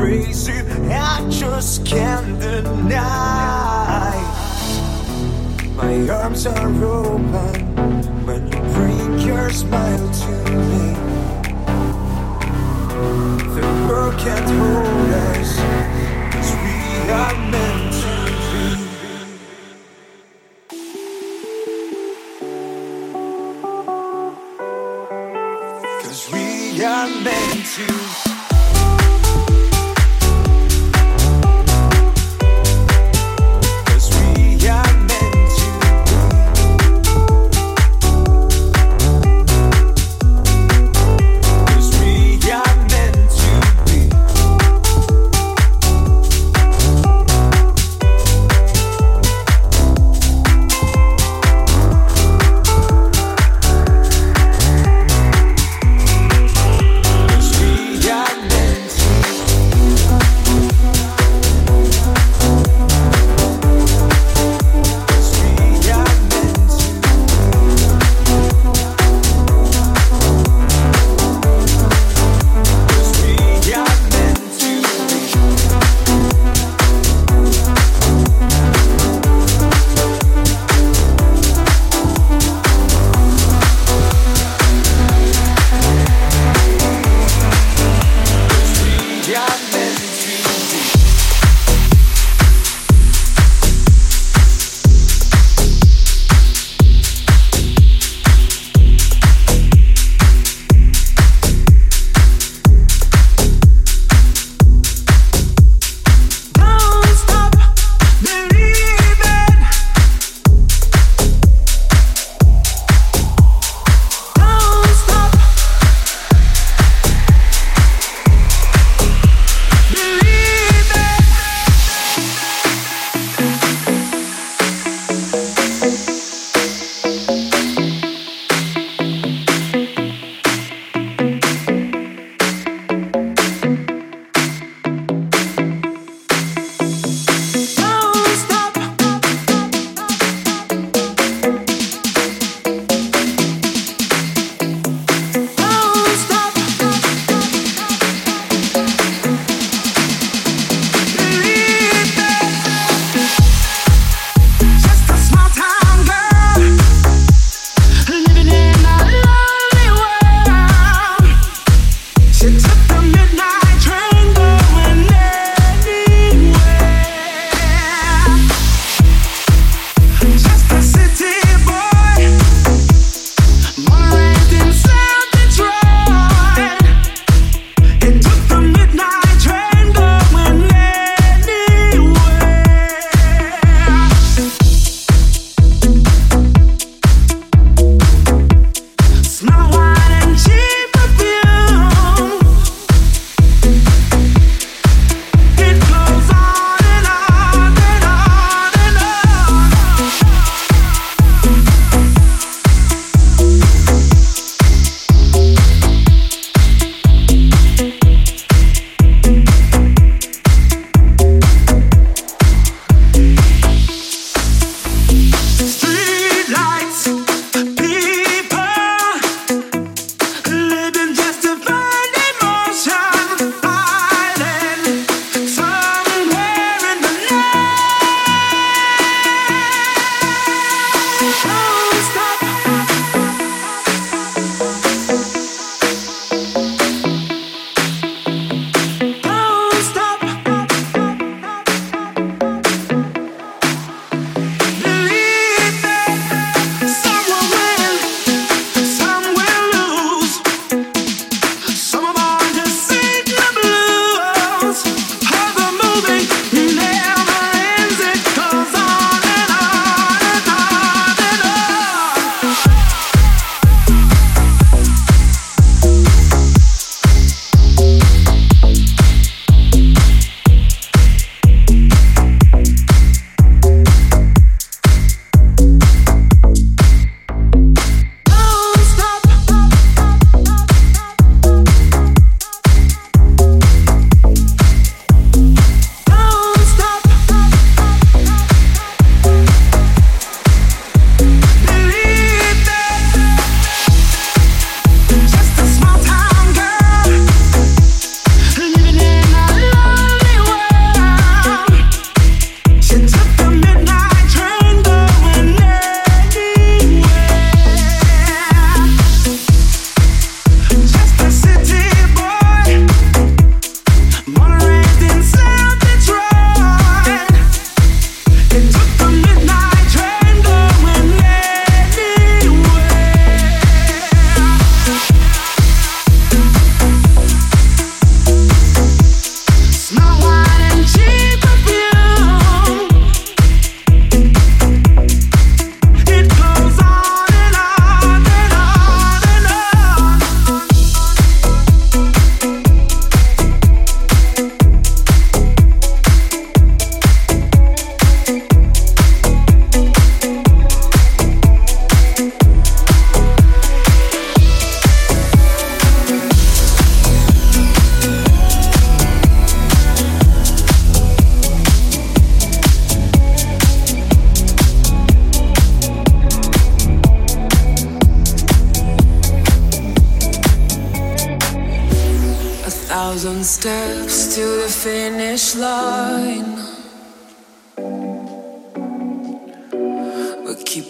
crazy, I just can't deny. My arms are open when you bring your smile to me. The world can't hold us, cause we are men.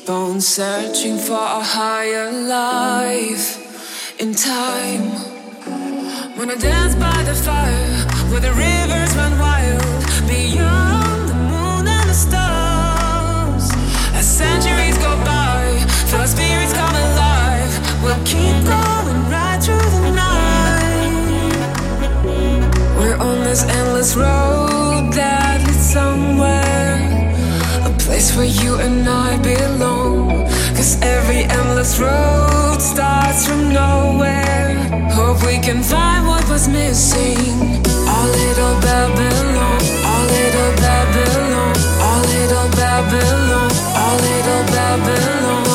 Keep on searching for a higher life in time. When I dance by the fire, where the rivers run wild, beyond the moon and the stars. As centuries go by, feel our spirits come alive. We'll keep going right through the night. We're on this endless road place where you and I belong. Cause every endless road starts from nowhere. Hope we can find what was missing. Our little Babylon, our little Babylon, our little Babylon, our little Babylon.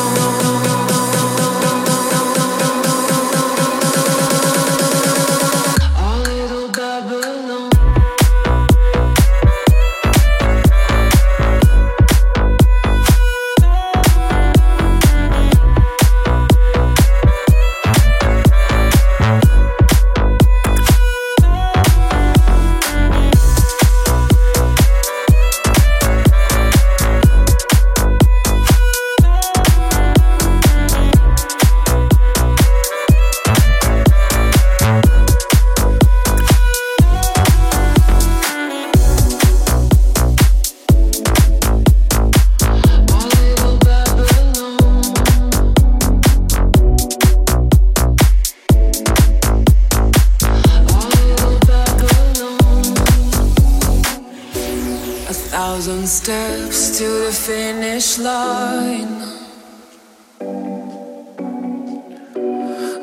A thousand steps to the finish line.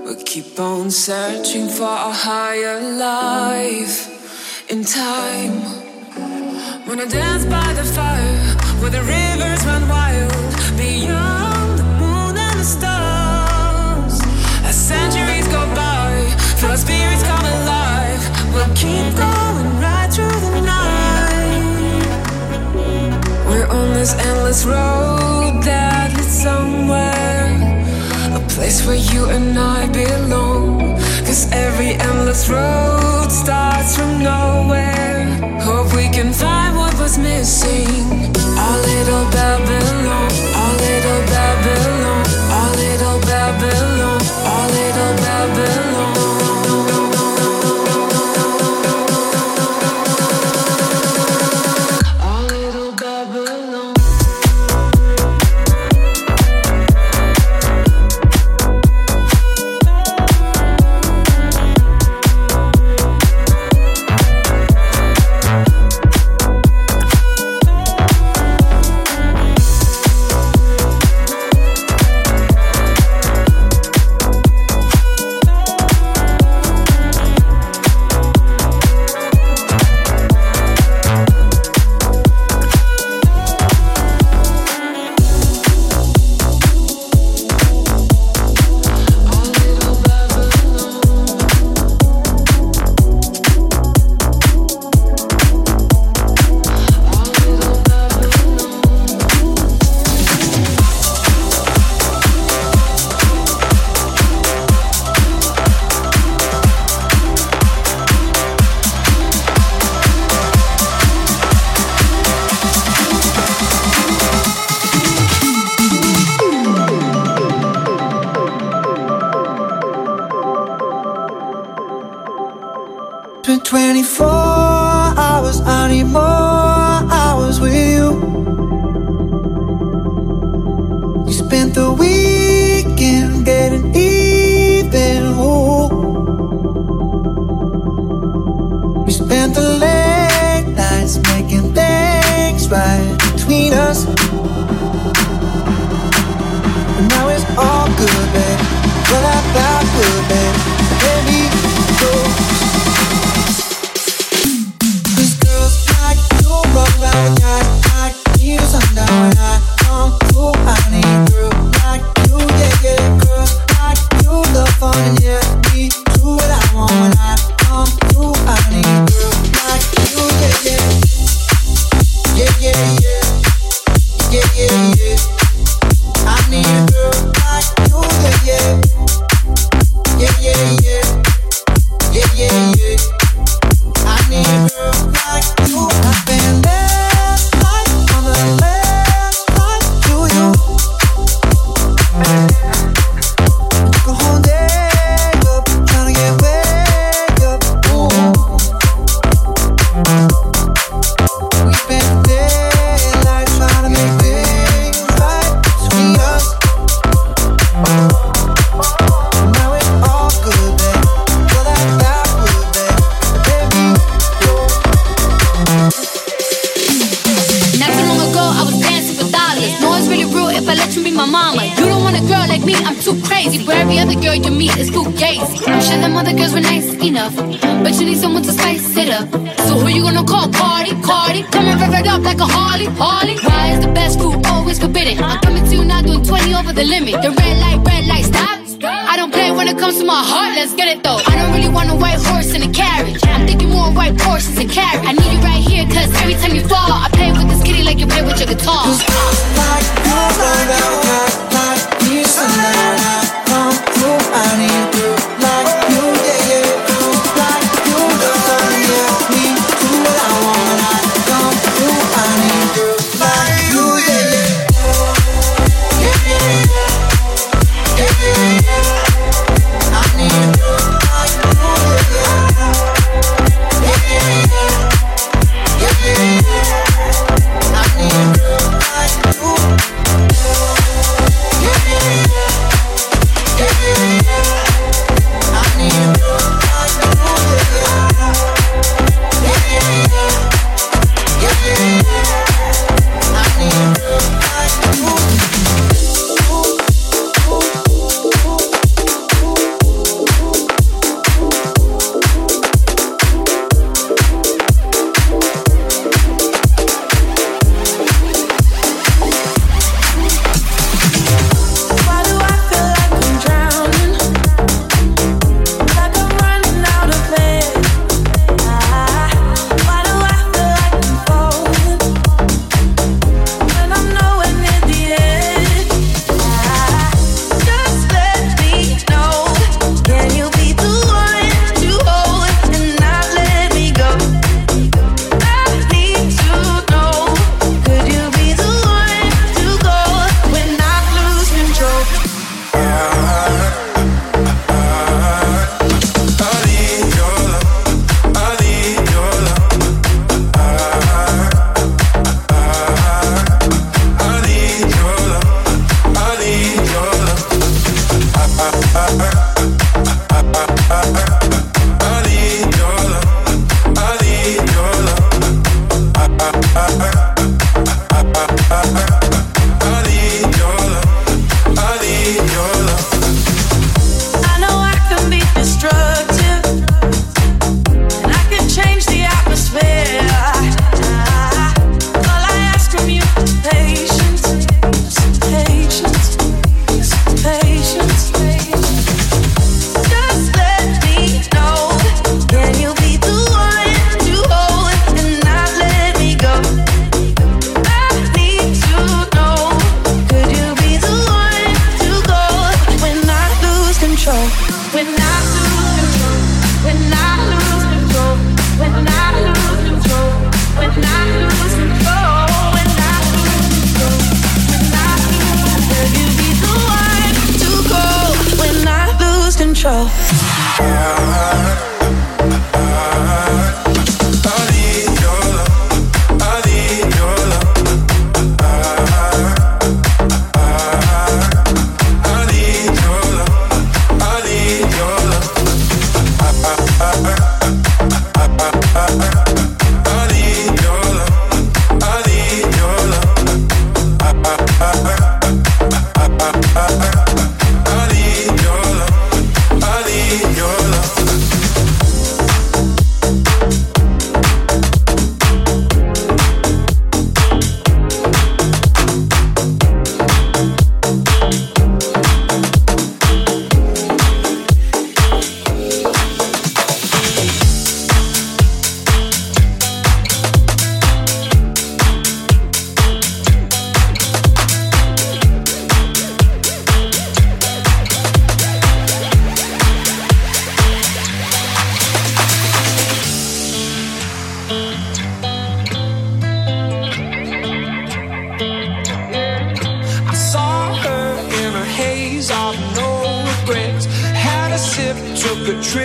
We keep on searching for a higher life in time. When I dance by the fire, where the rivers run wild, beyond the moon and the stars. As centuries go by, feel our spirits come alive. We'll keep going this endless road that leads somewhere. A place where you and I belong. Cause every endless road starts from nowhere. Hope we can find what was missing. Our little Babylon, our little Babylon, our little Babylon,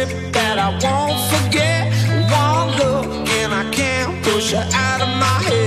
trip that I won't forget. One look and I can't push her out of my head.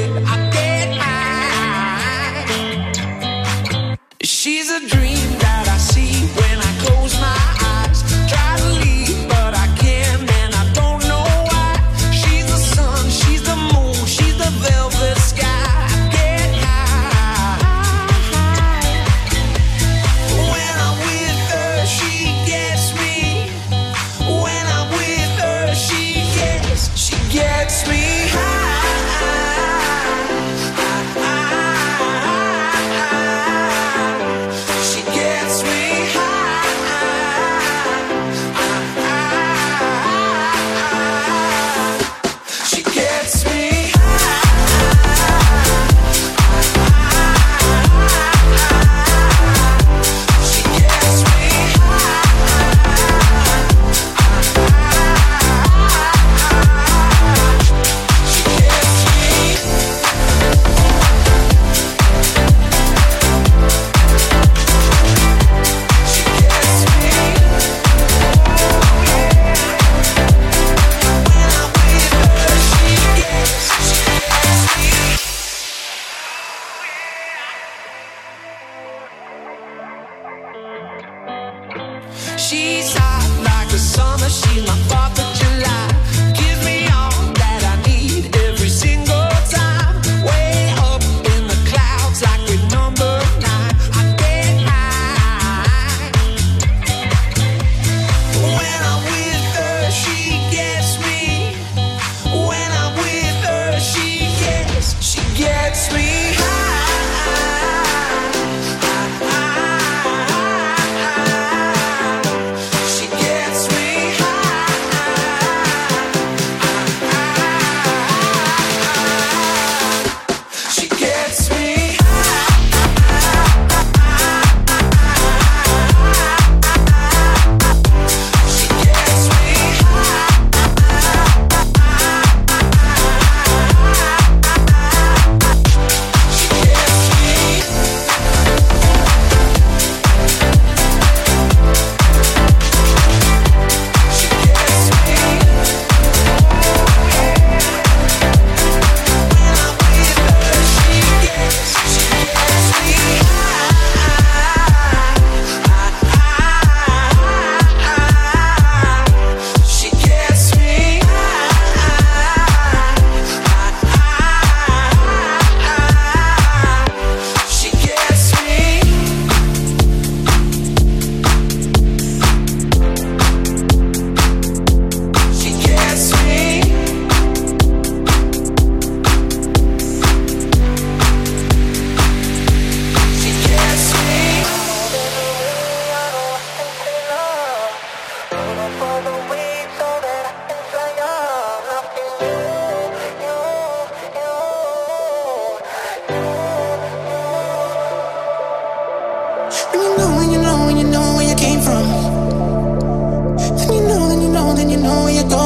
The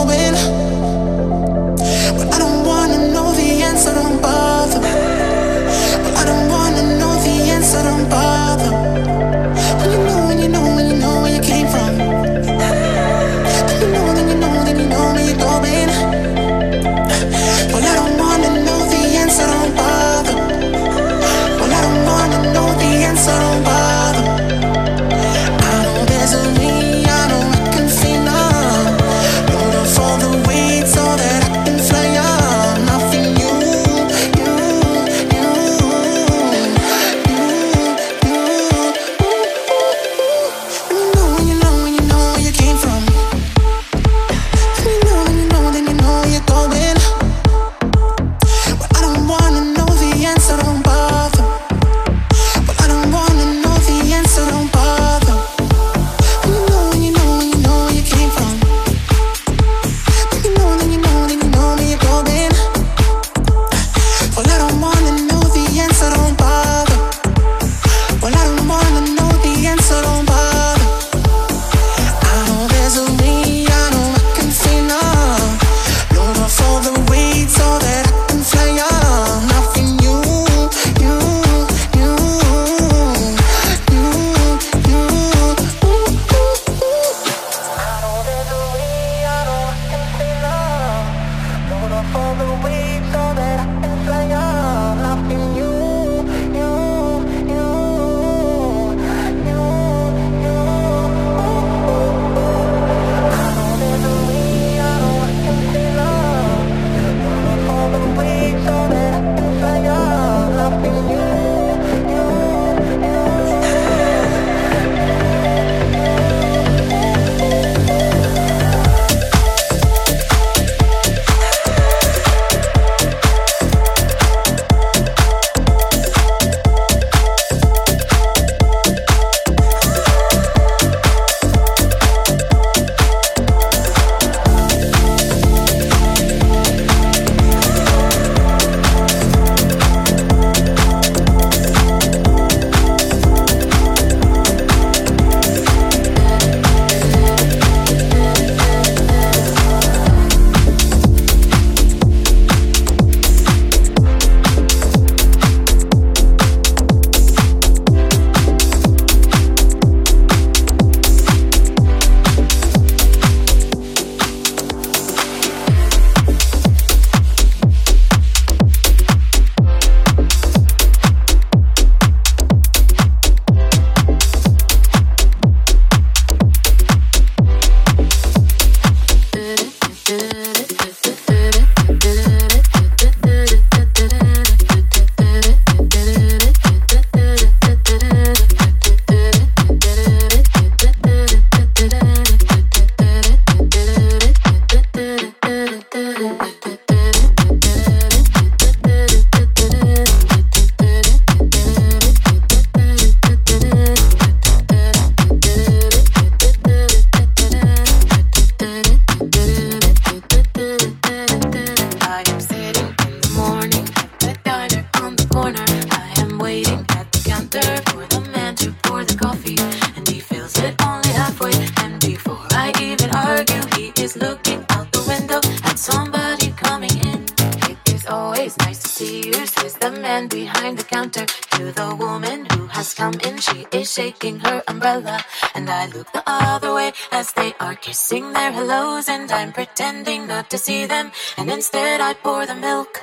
Pretending not to see them, and instead I pour the milk.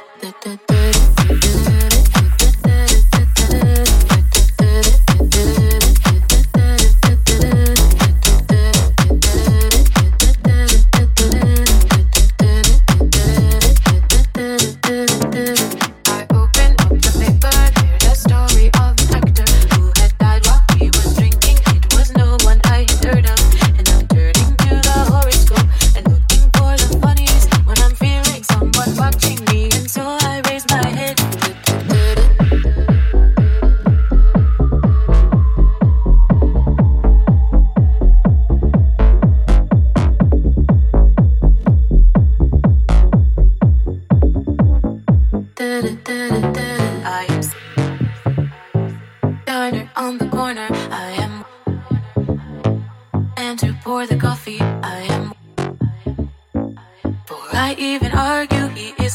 On the corner. I am and to pour the coffee. I am before I even argue. He is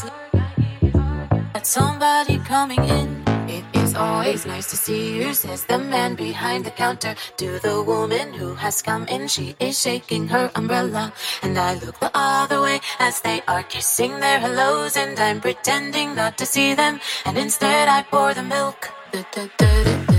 at somebody coming in. It is always nice to see you, says the man behind the counter to the woman who has come in. She is shaking her umbrella, and I look the other way as they are kissing their hellos, and I'm pretending not to see them, and instead I pour the milk. I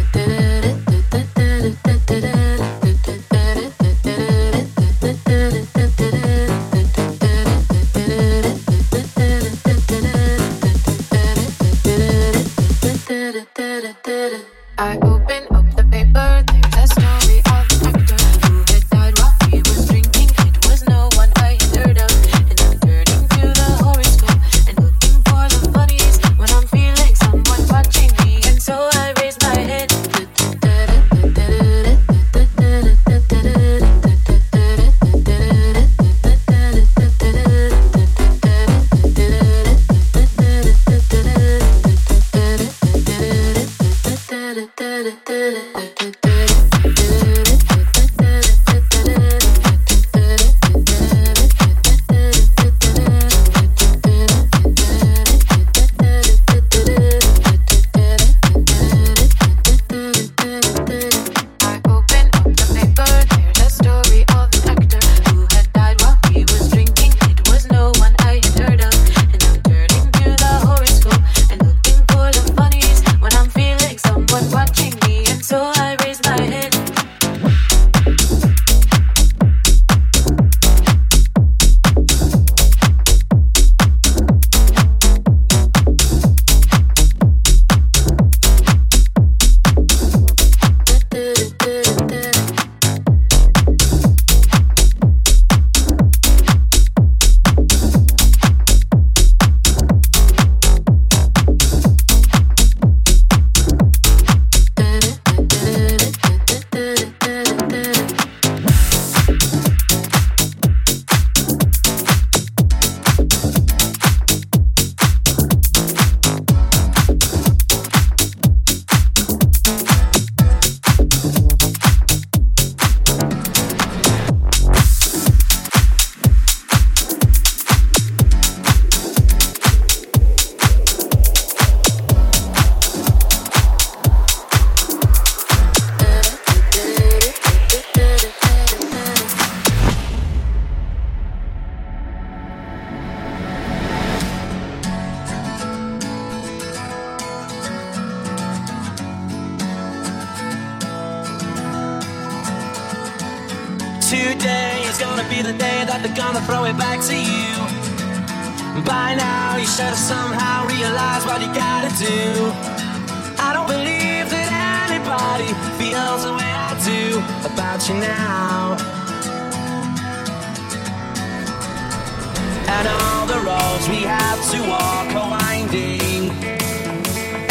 And all the roads we have to walk are winding.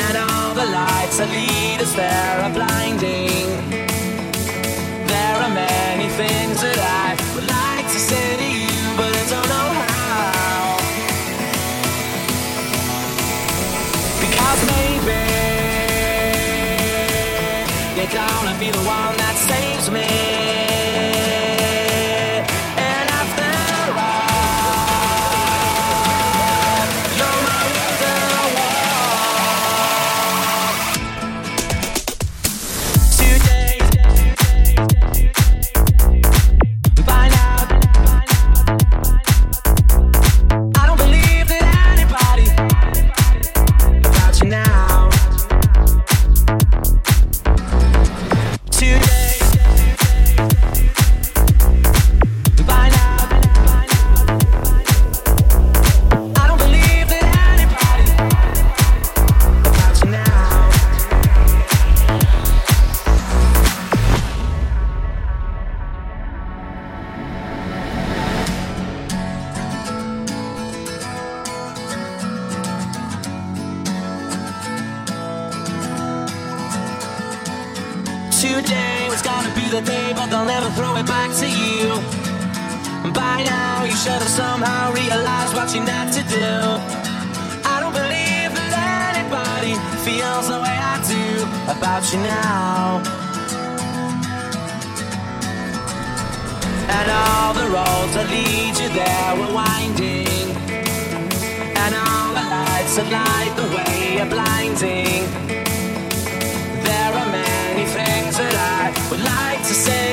And all the lights that lead us there are blinding. There are many things that I would like to say to you, but I don't know how. Because maybe you're gonna be the one And all the roads that lead you there were winding. And all the lights that light the way are blinding. There are many things that I would like to say.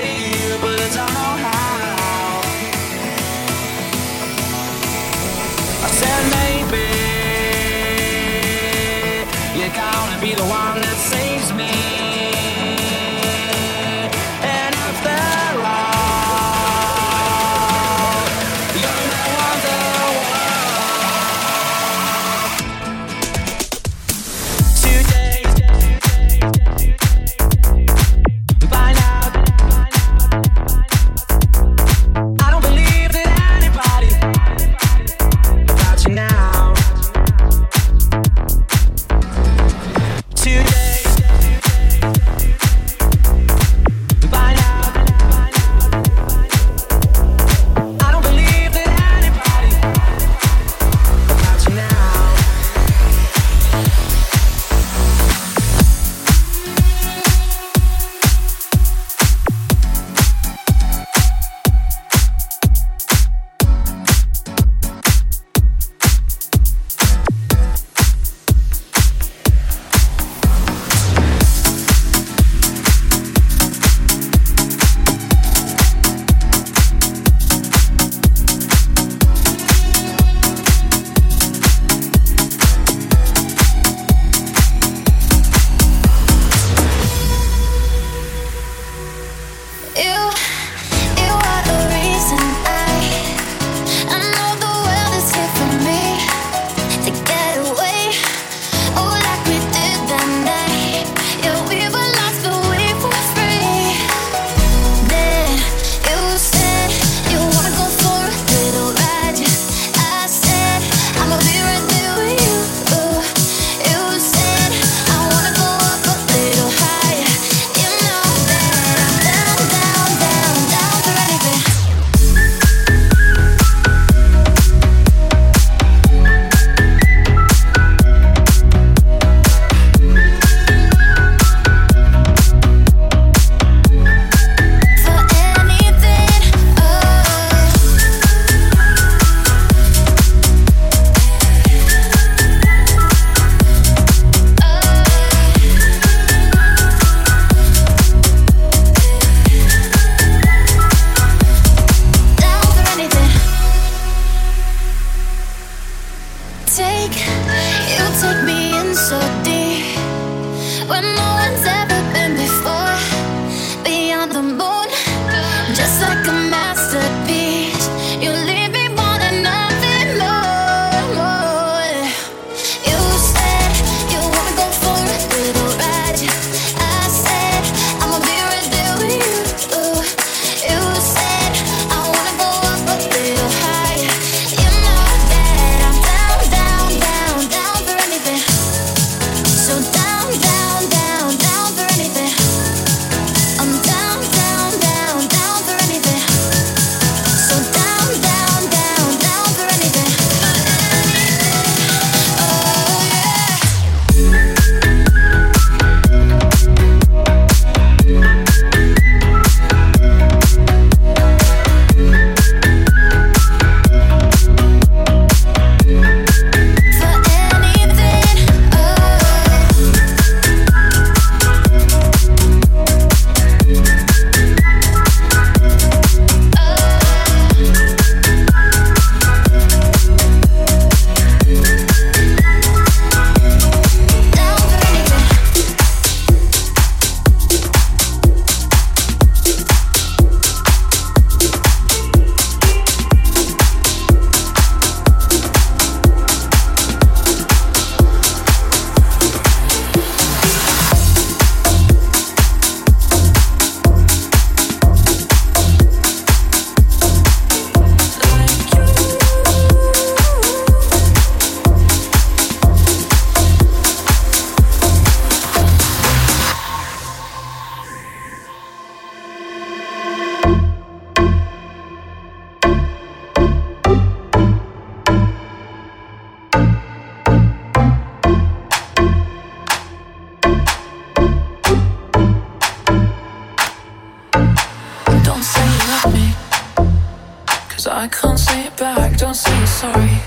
Cause I can't say it back, don't say you're sorry.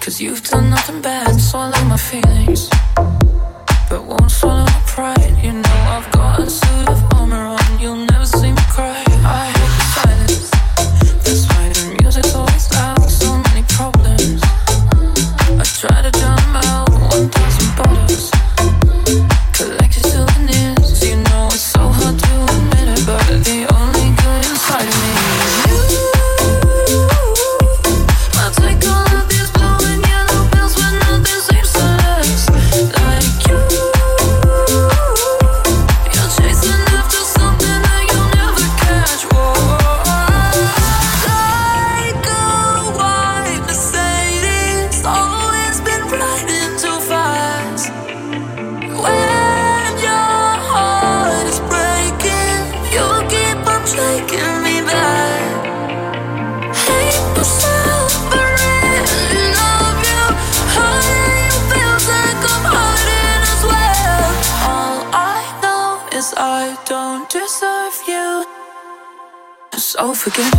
Cause you've done nothing bad, swallow my feelings. But won't swallow my pride. You know I've got a suit of armor on, you'll never see me cry. I forget.